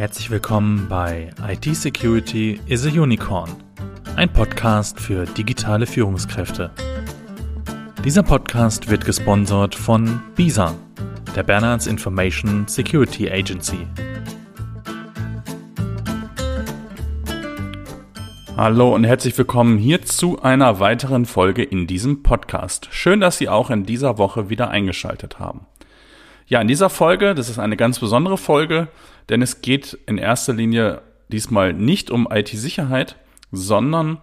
Herzlich willkommen bei IT Security is a Unicorn, ein Podcast für digitale Führungskräfte. Dieser Podcast wird gesponsert von BISA, der Bernards Information Security Agency. Hallo und herzlich willkommen hier zu einer weiteren Folge in diesem Podcast. Schön, dass Sie auch in dieser Woche wieder eingeschaltet haben. Ja, in dieser Folge, das ist eine ganz besondere Folge, denn es geht in erster Linie diesmal nicht um IT-Sicherheit, sondern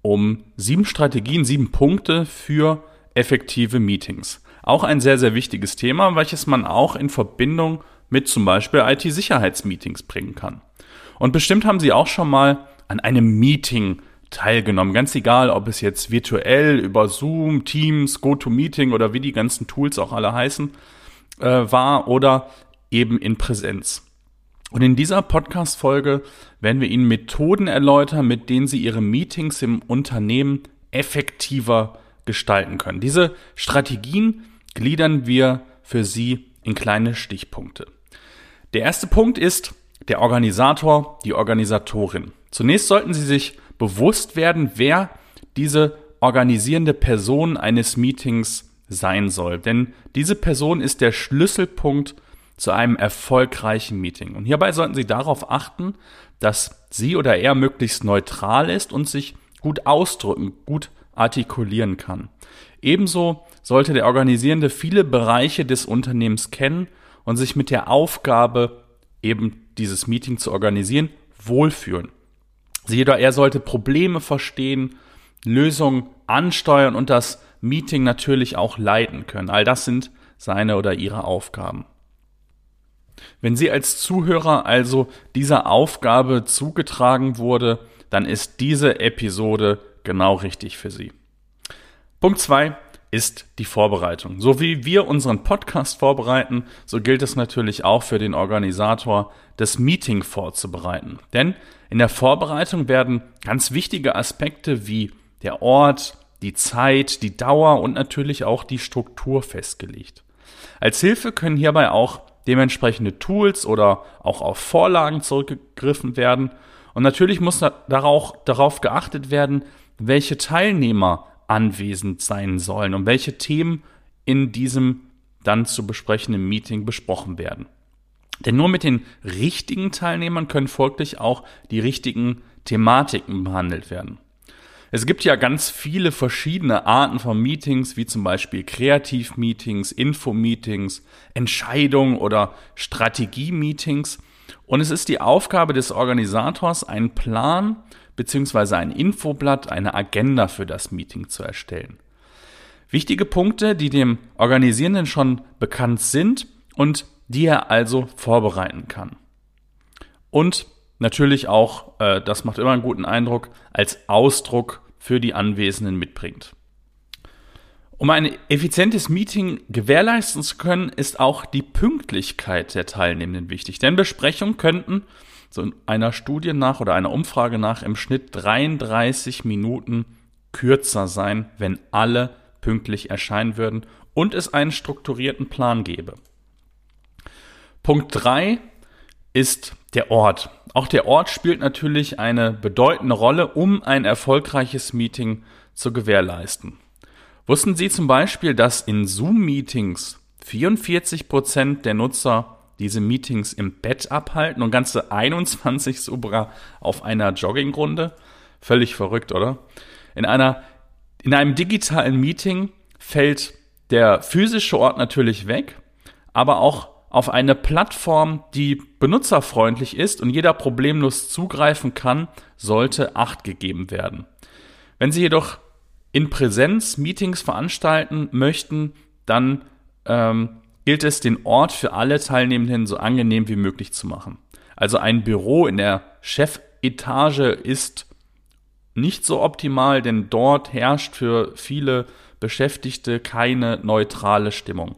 um sieben Strategien, sieben Punkte für effektive Meetings. Auch ein sehr, sehr wichtiges Thema, welches man auch in Verbindung mit zum Beispiel IT-Sicherheitsmeetings bringen kann. Und bestimmt haben Sie auch schon mal an einem Meeting teilgenommen. Ganz egal, ob es jetzt virtuell über Zoom, Teams, GoToMeeting oder wie die ganzen Tools auch alle heißen, äh, war oder eben in Präsenz. Und in dieser Podcast-Folge werden wir Ihnen Methoden erläutern, mit denen Sie Ihre Meetings im Unternehmen effektiver gestalten können. Diese Strategien gliedern wir für Sie in kleine Stichpunkte. Der erste Punkt ist der Organisator, die Organisatorin. Zunächst sollten Sie sich bewusst werden, wer diese organisierende Person eines Meetings sein soll. Denn diese Person ist der Schlüsselpunkt zu einem erfolgreichen Meeting. Und hierbei sollten Sie darauf achten, dass sie oder er möglichst neutral ist und sich gut ausdrücken, gut artikulieren kann. Ebenso sollte der Organisierende viele Bereiche des Unternehmens kennen und sich mit der Aufgabe, eben dieses Meeting zu organisieren, wohlfühlen. Sie oder er sollte Probleme verstehen, Lösungen ansteuern und das Meeting natürlich auch leiten können. All das sind seine oder ihre Aufgaben. Wenn Sie als Zuhörer also dieser Aufgabe zugetragen wurde, dann ist diese Episode genau richtig für Sie. Punkt zwei ist die Vorbereitung. So wie wir unseren Podcast vorbereiten, so gilt es natürlich auch für den Organisator, das Meeting vorzubereiten. Denn in der Vorbereitung werden ganz wichtige Aspekte wie der Ort, die Zeit, die Dauer und natürlich auch die Struktur festgelegt. Als Hilfe können hierbei auch dementsprechende Tools oder auch auf Vorlagen zurückgegriffen werden. Und natürlich muss darauf geachtet werden, welche Teilnehmer anwesend sein sollen und welche Themen in diesem dann zu besprechenden Meeting besprochen werden. Denn nur mit den richtigen Teilnehmern können folglich auch die richtigen Thematiken behandelt werden. Es gibt ja ganz viele verschiedene Arten von Meetings, wie zum Beispiel Kreativ-Meetings, Info-Meetings, Entscheidung- oder Strategie-Meetings. Und es ist die Aufgabe des Organisators, einen Plan beziehungsweise ein Infoblatt, eine Agenda für das Meeting zu erstellen. Wichtige Punkte, die dem Organisierenden schon bekannt sind und die er also vorbereiten kann. Und natürlich auch, äh, das macht immer einen guten Eindruck, als Ausdruck für die Anwesenden mitbringt. Um ein effizientes Meeting gewährleisten zu können, ist auch die Pünktlichkeit der Teilnehmenden wichtig. Denn Besprechungen könnten so einer Studie nach oder einer Umfrage nach im Schnitt 33 Minuten kürzer sein, wenn alle pünktlich erscheinen würden und es einen strukturierten Plan gäbe. Punkt 3 ist der Ort. Auch der Ort spielt natürlich eine bedeutende Rolle, um ein erfolgreiches Meeting zu gewährleisten. Wussten Sie zum Beispiel, dass in Zoom-Meetings 44 Prozent der Nutzer diese Meetings im Bett abhalten und ganze 21 sogar auf einer Joggingrunde. Völlig verrückt, oder? In einer, in einem digitalen Meeting fällt der physische Ort natürlich weg, aber auch auf eine Plattform, die benutzerfreundlich ist und jeder problemlos zugreifen kann, sollte Acht gegeben werden. Wenn Sie jedoch in Präsenz Meetings veranstalten möchten, dann ähm, gilt es, den Ort für alle Teilnehmenden so angenehm wie möglich zu machen. Also ein Büro in der Chefetage ist nicht so optimal, denn dort herrscht für viele Beschäftigte keine neutrale Stimmung.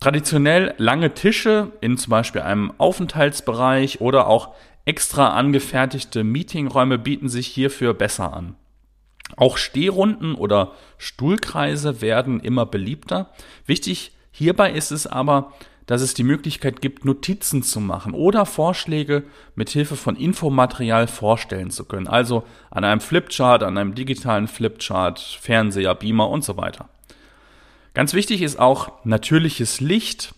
Traditionell lange Tische in zum Beispiel einem Aufenthaltsbereich oder auch extra angefertigte Meetingräume bieten sich hierfür besser an. Auch Stehrunden oder Stuhlkreise werden immer beliebter. Wichtig Hierbei ist es aber, dass es die Möglichkeit gibt, Notizen zu machen oder Vorschläge mit Hilfe von Infomaterial vorstellen zu können. Also an einem Flipchart, an einem digitalen Flipchart, Fernseher, Beamer und so weiter. Ganz wichtig ist auch natürliches Licht.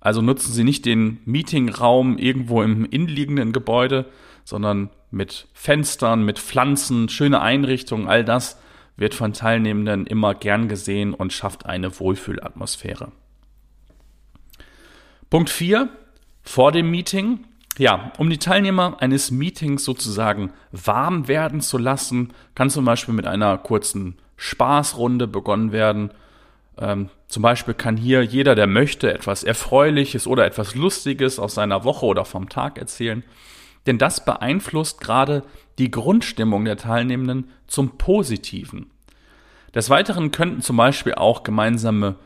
Also nutzen Sie nicht den Meetingraum irgendwo im innenliegenden Gebäude, sondern mit Fenstern, mit Pflanzen, schöne Einrichtungen, all das wird von Teilnehmenden immer gern gesehen und schafft eine Wohlfühlatmosphäre. Punkt 4. Vor dem Meeting. Ja, um die Teilnehmer eines Meetings sozusagen warm werden zu lassen, kann zum Beispiel mit einer kurzen Spaßrunde begonnen werden. Ähm, zum Beispiel kann hier jeder, der möchte, etwas Erfreuliches oder etwas Lustiges aus seiner Woche oder vom Tag erzählen. Denn das beeinflusst gerade die Grundstimmung der Teilnehmenden zum Positiven. Des Weiteren könnten zum Beispiel auch gemeinsame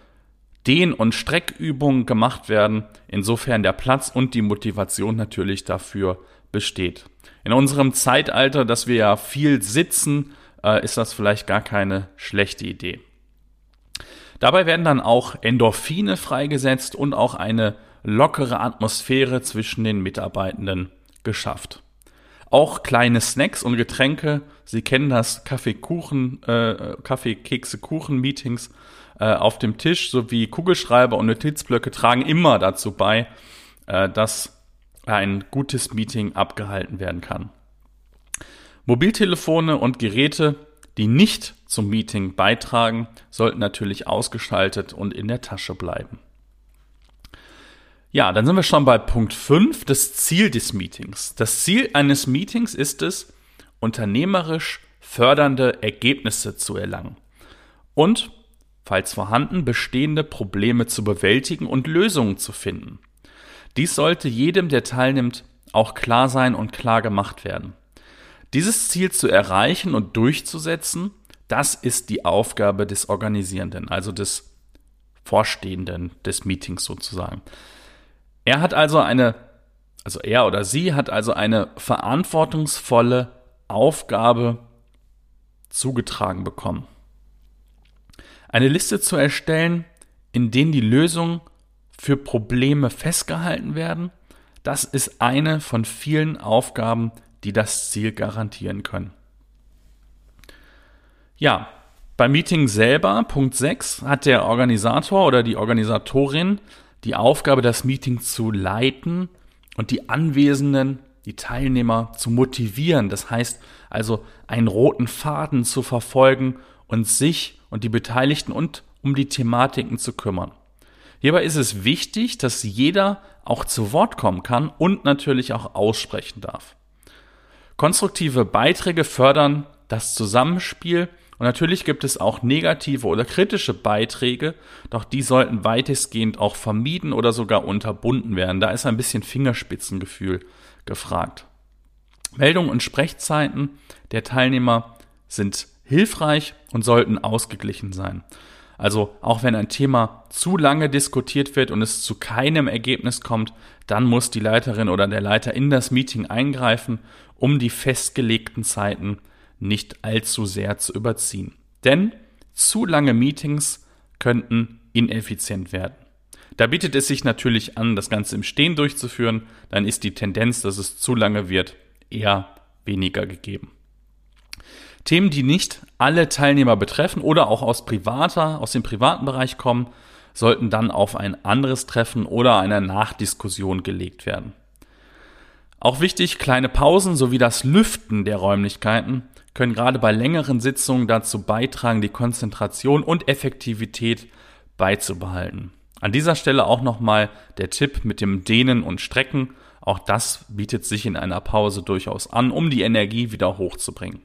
Dehn- und Streckübungen gemacht werden, insofern der Platz und die Motivation natürlich dafür besteht. In unserem Zeitalter, dass wir ja viel sitzen, äh, ist das vielleicht gar keine schlechte Idee. Dabei werden dann auch Endorphine freigesetzt und auch eine lockere Atmosphäre zwischen den Mitarbeitenden geschafft. Auch kleine Snacks und Getränke, Sie kennen das Kaffee-Kuchen, äh, Kaffee-Kekse-Kuchen-Meetings, äh, auf dem Tisch sowie Kugelschreiber und Notizblöcke tragen immer dazu bei, äh, dass ein gutes Meeting abgehalten werden kann. Mobiltelefone und Geräte, die nicht zum Meeting beitragen, sollten natürlich ausgeschaltet und in der Tasche bleiben. Ja, dann sind wir schon bei Punkt 5, das Ziel des Meetings. Das Ziel eines Meetings ist es, unternehmerisch fördernde Ergebnisse zu erlangen. Und falls vorhanden, bestehende Probleme zu bewältigen und Lösungen zu finden. Dies sollte jedem, der teilnimmt, auch klar sein und klar gemacht werden. Dieses Ziel zu erreichen und durchzusetzen, das ist die Aufgabe des Organisierenden, also des Vorstehenden des Meetings sozusagen. Er hat also eine, also er oder sie hat also eine verantwortungsvolle Aufgabe zugetragen bekommen eine Liste zu erstellen, in denen die Lösungen für Probleme festgehalten werden. Das ist eine von vielen Aufgaben, die das Ziel garantieren können. Ja, beim Meeting selber, Punkt 6, hat der Organisator oder die Organisatorin die Aufgabe, das Meeting zu leiten und die Anwesenden, die Teilnehmer zu motivieren. Das heißt also, einen roten Faden zu verfolgen und sich und die Beteiligten und um die Thematiken zu kümmern. Hierbei ist es wichtig, dass jeder auch zu Wort kommen kann und natürlich auch aussprechen darf. Konstruktive Beiträge fördern das Zusammenspiel und natürlich gibt es auch negative oder kritische Beiträge, doch die sollten weitestgehend auch vermieden oder sogar unterbunden werden. Da ist ein bisschen Fingerspitzengefühl gefragt. Meldungen und Sprechzeiten der Teilnehmer sind hilfreich und sollten ausgeglichen sein. Also auch wenn ein Thema zu lange diskutiert wird und es zu keinem Ergebnis kommt, dann muss die Leiterin oder der Leiter in das Meeting eingreifen, um die festgelegten Zeiten nicht allzu sehr zu überziehen. Denn zu lange Meetings könnten ineffizient werden. Da bietet es sich natürlich an, das Ganze im Stehen durchzuführen, dann ist die Tendenz, dass es zu lange wird, eher weniger gegeben. Themen, die nicht alle Teilnehmer betreffen oder auch aus privater, aus dem privaten Bereich kommen, sollten dann auf ein anderes Treffen oder einer Nachdiskussion gelegt werden. Auch wichtig, kleine Pausen sowie das Lüften der Räumlichkeiten können gerade bei längeren Sitzungen dazu beitragen, die Konzentration und Effektivität beizubehalten. An dieser Stelle auch nochmal der Tipp mit dem Dehnen und Strecken. Auch das bietet sich in einer Pause durchaus an, um die Energie wieder hochzubringen.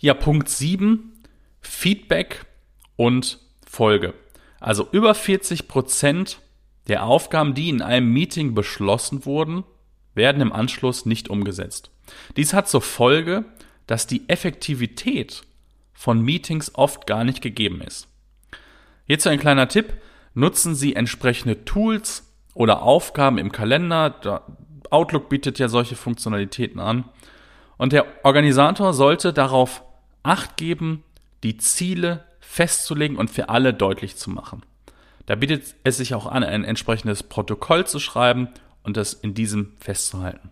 Ja, Punkt 7, Feedback und Folge. Also über 40 Prozent der Aufgaben, die in einem Meeting beschlossen wurden, werden im Anschluss nicht umgesetzt. Dies hat zur Folge, dass die Effektivität von Meetings oft gar nicht gegeben ist. Hierzu ein kleiner Tipp. Nutzen Sie entsprechende Tools oder Aufgaben im Kalender. Outlook bietet ja solche Funktionalitäten an. Und der Organisator sollte darauf Acht geben, die Ziele festzulegen und für alle deutlich zu machen. Da bietet es sich auch an, ein entsprechendes Protokoll zu schreiben und das in diesem festzuhalten.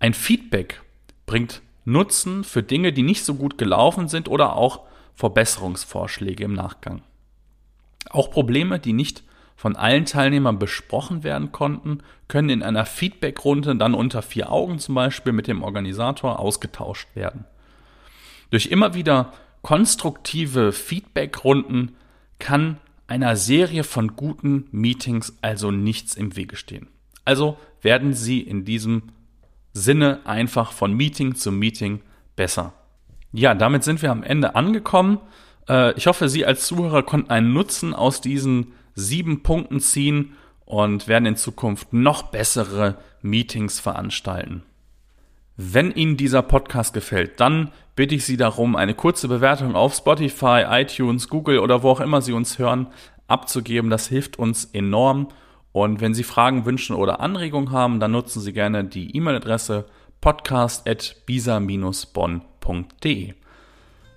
Ein Feedback bringt Nutzen für Dinge, die nicht so gut gelaufen sind oder auch Verbesserungsvorschläge im Nachgang. Auch Probleme, die nicht von allen Teilnehmern besprochen werden konnten, können in einer Feedbackrunde dann unter vier Augen zum Beispiel mit dem Organisator ausgetauscht werden. Durch immer wieder konstruktive Feedbackrunden kann einer Serie von guten Meetings also nichts im Wege stehen. Also werden Sie in diesem Sinne einfach von Meeting zu Meeting besser. Ja, damit sind wir am Ende angekommen. Äh, ich hoffe, Sie als Zuhörer konnten einen Nutzen aus diesen sieben Punkten ziehen und werden in Zukunft noch bessere Meetings veranstalten. Wenn Ihnen dieser Podcast gefällt, dann bitte ich Sie darum, eine kurze Bewertung auf Spotify, iTunes, Google oder wo auch immer Sie uns hören, abzugeben. Das hilft uns enorm. Und wenn Sie Fragen, Wünsche oder Anregungen haben, dann nutzen Sie gerne die E-Mail-Adresse podcast.bisa-bonn.de.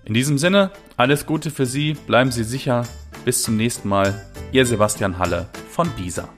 In diesem Sinne, alles Gute für Sie, bleiben Sie sicher, bis zum nächsten Mal. Ihr Sebastian Halle von BISA.